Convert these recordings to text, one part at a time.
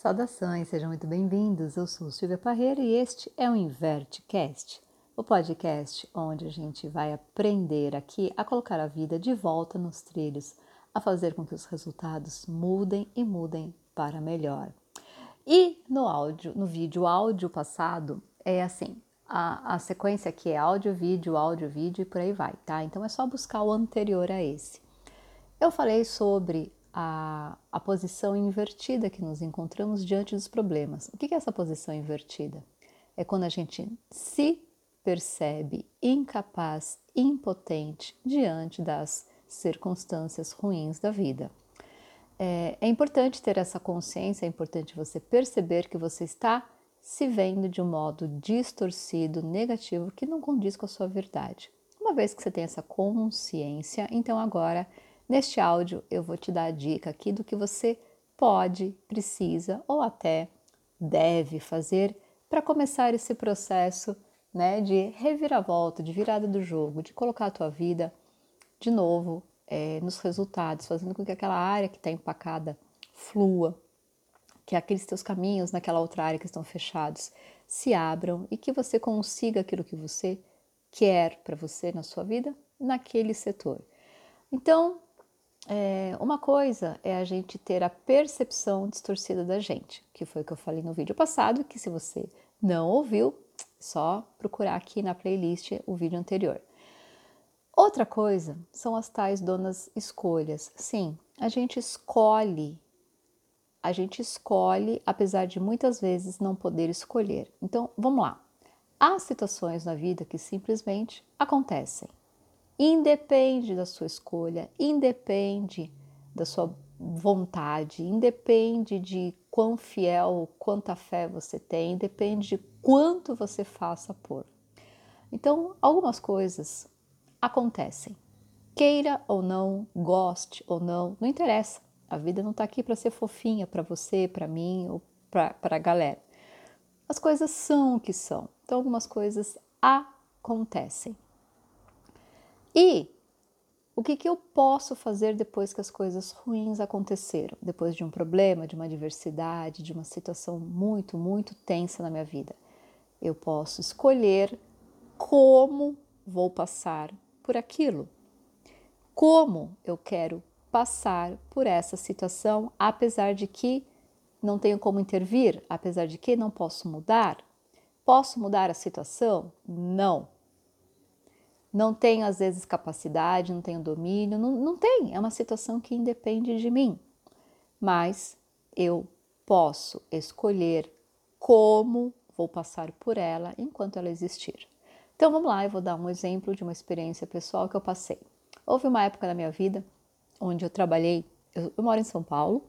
Saudações, sejam muito bem-vindos. Eu sou Silvia Parreira e este é o InverteCast, o podcast onde a gente vai aprender aqui a colocar a vida de volta nos trilhos, a fazer com que os resultados mudem e mudem para melhor. E no áudio, no vídeo áudio passado, é assim, a, a sequência aqui é áudio, vídeo, áudio, vídeo e por aí vai, tá? Então é só buscar o anterior a esse. Eu falei sobre a, a posição invertida que nos encontramos diante dos problemas. O que é essa posição invertida? É quando a gente se percebe incapaz, impotente diante das circunstâncias ruins da vida. É, é, importante ter essa consciência, é importante você perceber que você está se vendo de um modo distorcido, negativo, que não condiz com a sua verdade. Uma vez que você tem essa consciência, então agora Neste áudio eu vou te dar a dica aqui do que você pode, precisa ou até deve fazer para começar esse processo né, de reviravolta, de virada do jogo, de colocar a tua vida de novo é, nos resultados, fazendo com que aquela área que está empacada flua, que aqueles teus caminhos naquela outra área que estão fechados se abram e que você consiga aquilo que você quer para você na sua vida naquele setor. Então, é, uma coisa é a gente ter a percepção distorcida da gente, que foi o que eu falei no vídeo passado, que se você não ouviu, só procurar aqui na playlist o vídeo anterior. Outra coisa são as tais donas escolhas. Sim, a gente escolhe, a gente escolhe, apesar de muitas vezes não poder escolher. Então, vamos lá. Há situações na vida que simplesmente acontecem independe da sua escolha, independe da sua vontade, independe de quão fiel, quanta fé você tem, depende de quanto você faça por. Então, algumas coisas acontecem. Queira ou não, goste ou não, não interessa. A vida não está aqui para ser fofinha para você, para mim ou para a galera. As coisas são o que são. Então, algumas coisas acontecem. E o que, que eu posso fazer depois que as coisas ruins aconteceram? Depois de um problema, de uma adversidade, de uma situação muito, muito tensa na minha vida? Eu posso escolher como vou passar por aquilo. Como eu quero passar por essa situação, apesar de que não tenho como intervir, apesar de que não posso mudar? Posso mudar a situação? Não não tenho às vezes capacidade, não tenho domínio, não, não tem, é uma situação que independe de mim. Mas eu posso escolher como vou passar por ela enquanto ela existir. Então vamos lá, eu vou dar um exemplo de uma experiência pessoal que eu passei. Houve uma época na minha vida onde eu trabalhei, eu, eu moro em São Paulo,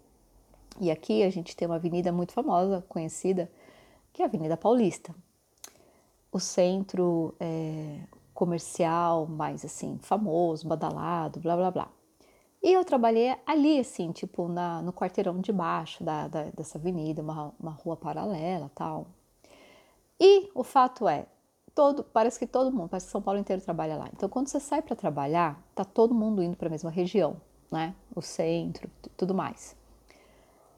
e aqui a gente tem uma avenida muito famosa, conhecida, que é a Avenida Paulista. O centro é, comercial mais assim, famoso, badalado, blá blá blá. E eu trabalhei ali, assim, tipo, na, no quarteirão de baixo da, da, dessa avenida, uma, uma rua paralela tal. E o fato é, todo, parece que todo mundo, parece que São Paulo inteiro trabalha lá. Então, quando você sai para trabalhar, tá todo mundo indo para a mesma região, né? O centro, tudo mais.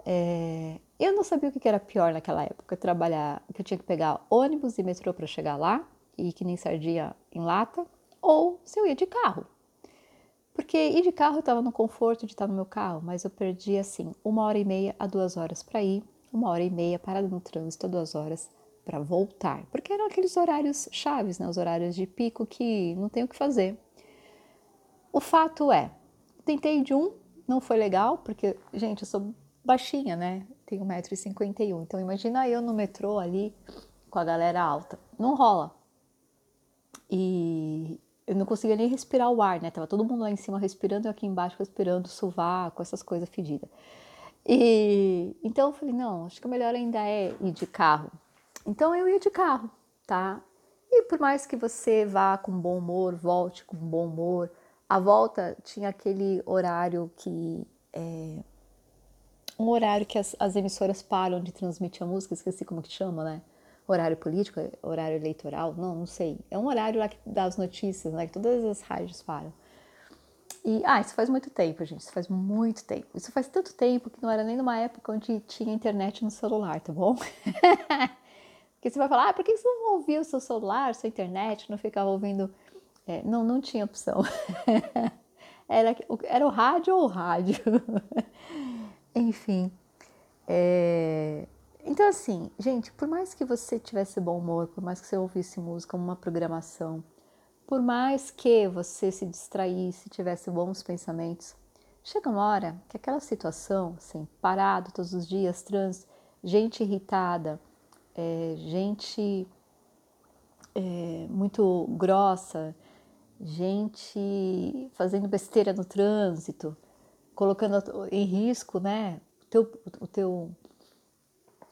É, eu não sabia o que era pior naquela época, trabalhar, que eu tinha que pegar ônibus e metrô para chegar lá, e que nem sardinha em lata, ou se eu ia de carro. Porque ir de carro eu estava no conforto de estar no meu carro, mas eu perdi assim uma hora e meia a duas horas para ir, uma hora e meia parada no trânsito a duas horas para voltar, porque eram aqueles horários chaves, né? os horários de pico que não tem o que fazer. O fato é, tentei de um, não foi legal, porque, gente, eu sou baixinha, né? Tenho 1,51m, então imagina eu no metrô ali com a galera alta. Não rola. E eu não conseguia nem respirar o ar, né? Tava todo mundo lá em cima respirando e aqui embaixo respirando sovaco, essas coisas fedidas. E então eu falei, não, acho que o melhor ainda é ir de carro. Então eu ia de carro, tá? E por mais que você vá com bom humor, volte com bom humor, a volta tinha aquele horário que é, um horário que as, as emissoras param de transmitir a música, esqueci como que chama, né? Horário político, horário eleitoral, não, não sei. É um horário lá que dá as notícias, né? Que todas as rádios param. E, ah, isso faz muito tempo, gente. Isso faz muito tempo. Isso faz tanto tempo que não era nem numa época onde tinha internet no celular, tá bom? Porque você vai falar, ah, por que você não ouvia o seu celular, sua internet, não ficava ouvindo. É, não, não tinha opção. era, era o rádio ou o rádio. Enfim. É... Então, assim, gente, por mais que você tivesse bom humor, por mais que você ouvisse música, uma programação, por mais que você se distraísse, tivesse bons pensamentos, chega uma hora que aquela situação, assim, parado todos os dias, trans, gente irritada, é, gente é, muito grossa, gente fazendo besteira no trânsito, colocando em risco, né, o teu, o teu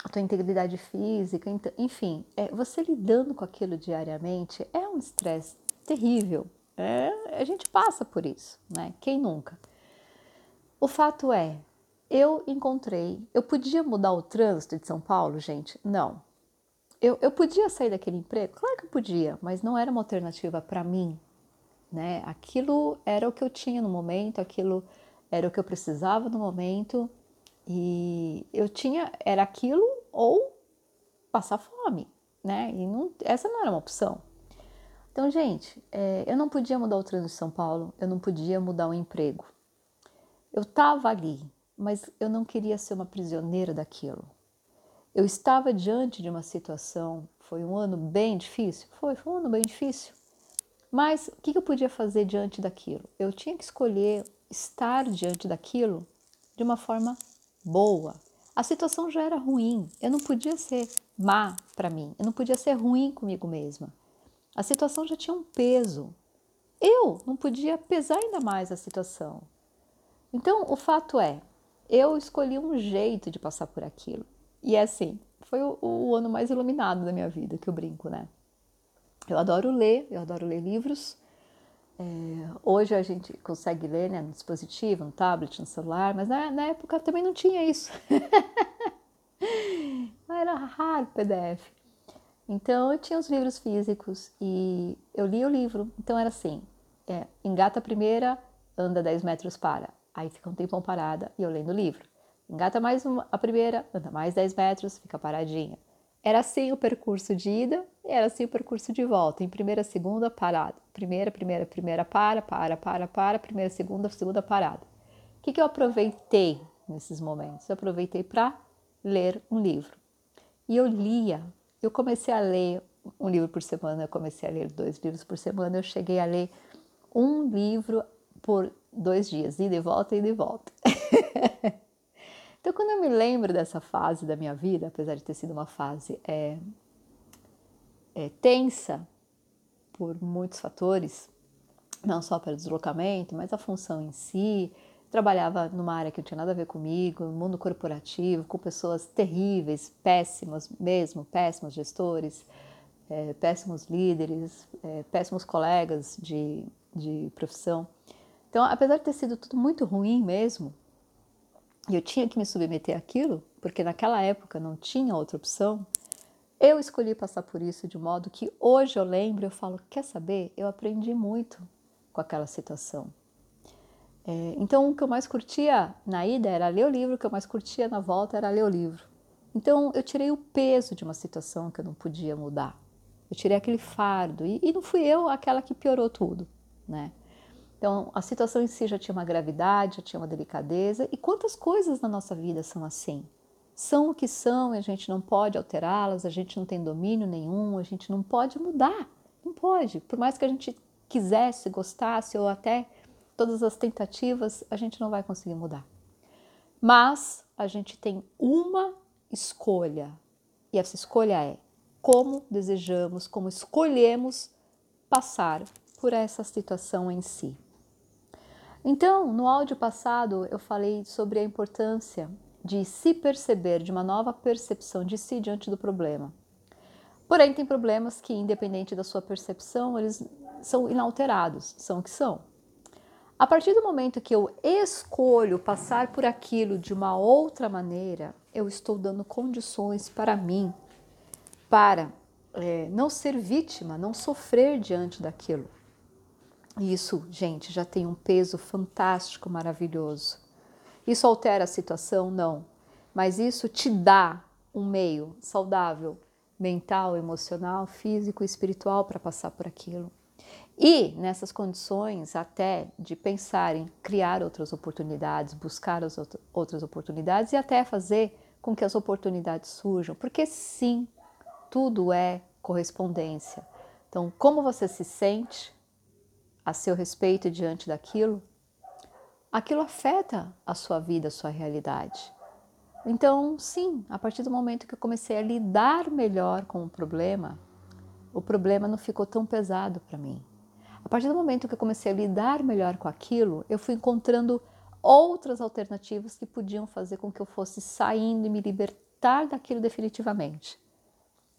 a tua integridade física, enfim, é, você lidando com aquilo diariamente é um estresse terrível. É, a gente passa por isso, né? Quem nunca? O fato é, eu encontrei, eu podia mudar o trânsito de São Paulo, gente? Não. Eu, eu podia sair daquele emprego? Claro que eu podia, mas não era uma alternativa para mim, né? Aquilo era o que eu tinha no momento, aquilo era o que eu precisava no momento e eu tinha, era aquilo ou passar fome, né? E não, essa não era uma opção. Então, gente, é, eu não podia mudar o trânsito de São Paulo, eu não podia mudar o emprego. Eu estava ali, mas eu não queria ser uma prisioneira daquilo. Eu estava diante de uma situação, foi um ano bem difícil? Foi, foi um ano bem difícil. Mas o que eu podia fazer diante daquilo? Eu tinha que escolher estar diante daquilo de uma forma boa. A situação já era ruim, eu não podia ser má para mim, eu não podia ser ruim comigo mesma. A situação já tinha um peso. Eu não podia pesar ainda mais a situação. Então, o fato é, eu escolhi um jeito de passar por aquilo. E é assim, foi o, o ano mais iluminado da minha vida, que eu brinco, né? Eu adoro ler, eu adoro ler livros. É, hoje a gente consegue ler né, no dispositivo, no tablet, no celular, mas na, na época também não tinha isso. Era raro PDF. Então eu tinha os livros físicos e eu li o livro. Então era assim: é, engata a primeira, anda 10 metros para. Aí fica um tempão parada e eu lendo o livro. Engata mais uma, a primeira, anda mais 10 metros, fica paradinha. Era assim o percurso de ida e era assim o percurso de volta. Em primeira, segunda, parada. Primeira, primeira, primeira, para, para, para, para. Primeira, segunda, segunda, parada. O que, que eu aproveitei nesses momentos? Eu aproveitei para ler um livro. E eu lia eu comecei a ler um livro por semana, eu comecei a ler dois livros por semana, eu cheguei a ler um livro por dois dias, ida e volta, ida e volta. então, quando eu me lembro dessa fase da minha vida, apesar de ter sido uma fase é, é, tensa por muitos fatores, não só pelo deslocamento, mas a função em si, trabalhava numa área que não tinha nada a ver comigo, no mundo corporativo, com pessoas terríveis, péssimas mesmo, péssimos gestores, é, péssimos líderes, é, péssimos colegas de, de profissão. Então, apesar de ter sido tudo muito ruim mesmo, e eu tinha que me submeter àquilo, porque naquela época não tinha outra opção, eu escolhi passar por isso de modo que hoje eu lembro, eu falo, quer saber? Eu aprendi muito com aquela situação. É, então, o que eu mais curtia na ida era ler o livro, o que eu mais curtia na volta era ler o livro. Então, eu tirei o peso de uma situação que eu não podia mudar. Eu tirei aquele fardo e, e não fui eu aquela que piorou tudo, né? Então, a situação em si já tinha uma gravidade, já tinha uma delicadeza. E quantas coisas na nossa vida são assim? São o que são e a gente não pode alterá-las, a gente não tem domínio nenhum, a gente não pode mudar. Não pode. Por mais que a gente quisesse, gostasse ou até todas as tentativas, a gente não vai conseguir mudar. Mas a gente tem uma escolha, e essa escolha é como desejamos, como escolhemos passar por essa situação em si. Então, no áudio passado, eu falei sobre a importância de se perceber, de uma nova percepção de si diante do problema. Porém, tem problemas que, independente da sua percepção, eles são inalterados, são o que são. A partir do momento que eu escolho passar por aquilo de uma outra maneira, eu estou dando condições para mim, para é, não ser vítima, não sofrer diante daquilo. Isso, gente, já tem um peso fantástico, maravilhoso. Isso altera a situação? Não. Mas isso te dá um meio saudável, mental, emocional, físico e espiritual para passar por aquilo. E nessas condições, até de pensar em criar outras oportunidades, buscar as outras oportunidades e até fazer com que as oportunidades surjam, porque sim, tudo é correspondência. Então, como você se sente a seu respeito diante daquilo, aquilo afeta a sua vida, a sua realidade. Então, sim, a partir do momento que eu comecei a lidar melhor com o problema, o problema não ficou tão pesado para mim. A partir do momento que eu comecei a lidar melhor com aquilo, eu fui encontrando outras alternativas que podiam fazer com que eu fosse saindo e me libertar daquilo definitivamente.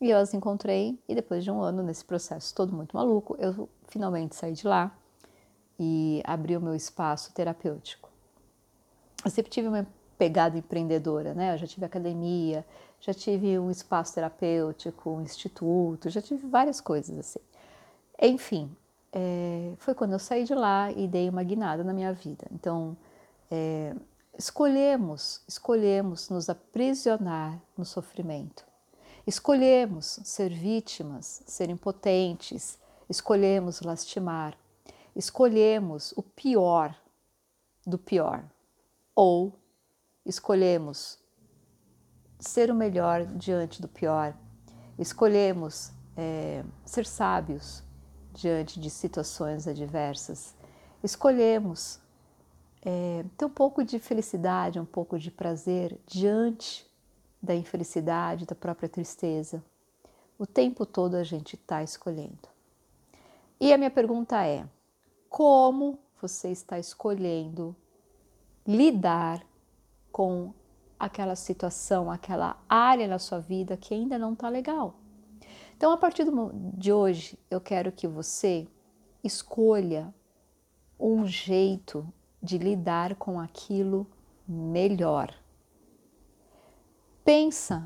E eu as encontrei, e depois de um ano nesse processo todo muito maluco, eu finalmente saí de lá e abri o meu espaço terapêutico. Eu sempre tive uma pegada empreendedora, né? Eu já tive academia, já tive um espaço terapêutico, um instituto, já tive várias coisas assim. Enfim, é, foi quando eu saí de lá e dei uma guinada na minha vida. Então, é, escolhemos, escolhemos nos aprisionar no sofrimento. Escolhemos ser vítimas, ser impotentes, escolhemos lastimar, escolhemos o pior do pior. Ou escolhemos ser o melhor diante do pior, escolhemos é, ser sábios diante de situações adversas, escolhemos é, ter um pouco de felicidade, um pouco de prazer diante da infelicidade, da própria tristeza. O tempo todo a gente está escolhendo. E a minha pergunta é: como você está escolhendo lidar com aquela situação, aquela área na sua vida que ainda não está legal? Então, a partir de hoje, eu quero que você escolha um jeito de lidar com aquilo melhor. Pensa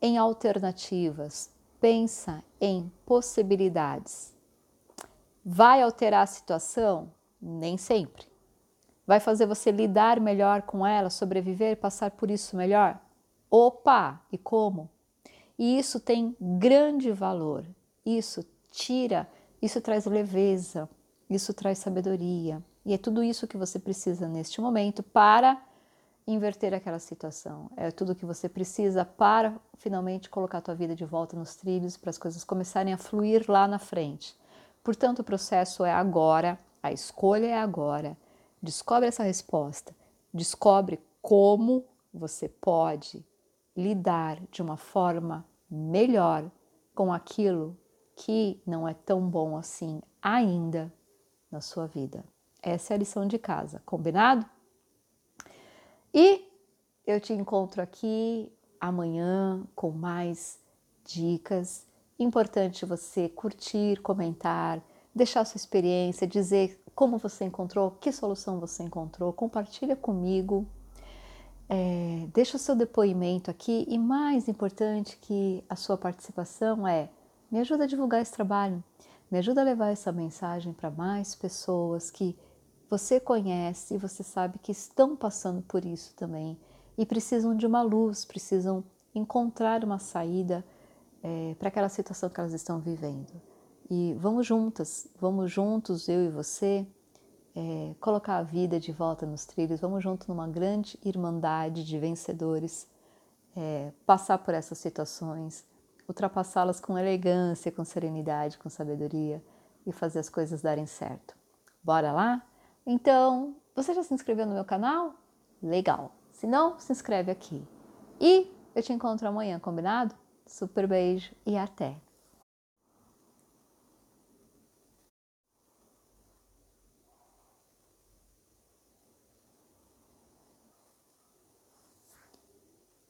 em alternativas, pensa em possibilidades. Vai alterar a situação? Nem sempre. Vai fazer você lidar melhor com ela, sobreviver, passar por isso melhor? Opa! E como? E isso tem grande valor. Isso tira, isso traz leveza, isso traz sabedoria. E é tudo isso que você precisa neste momento para inverter aquela situação. É tudo que você precisa para finalmente colocar a tua vida de volta nos trilhos, para as coisas começarem a fluir lá na frente. Portanto, o processo é agora, a escolha é agora. Descobre essa resposta. Descobre como você pode lidar de uma forma melhor com aquilo que não é tão bom assim ainda na sua vida. Essa é a lição de casa, combinado? E eu te encontro aqui amanhã com mais dicas. Importante você curtir, comentar, deixar sua experiência, dizer como você encontrou, que solução você encontrou, compartilha comigo. É, deixa o seu depoimento aqui e mais importante que a sua participação é me ajuda a divulgar esse trabalho, me ajuda a levar essa mensagem para mais pessoas que você conhece e você sabe que estão passando por isso também e precisam de uma luz, precisam encontrar uma saída é, para aquela situação que elas estão vivendo. E vamos juntas, vamos juntos, eu e você, é, colocar a vida de volta nos trilhos, vamos junto numa grande irmandade de vencedores, é, passar por essas situações, ultrapassá-las com elegância, com serenidade, com sabedoria e fazer as coisas darem certo. Bora lá? Então, você já se inscreveu no meu canal? Legal! Se não, se inscreve aqui. E eu te encontro amanhã, combinado? Super beijo e até!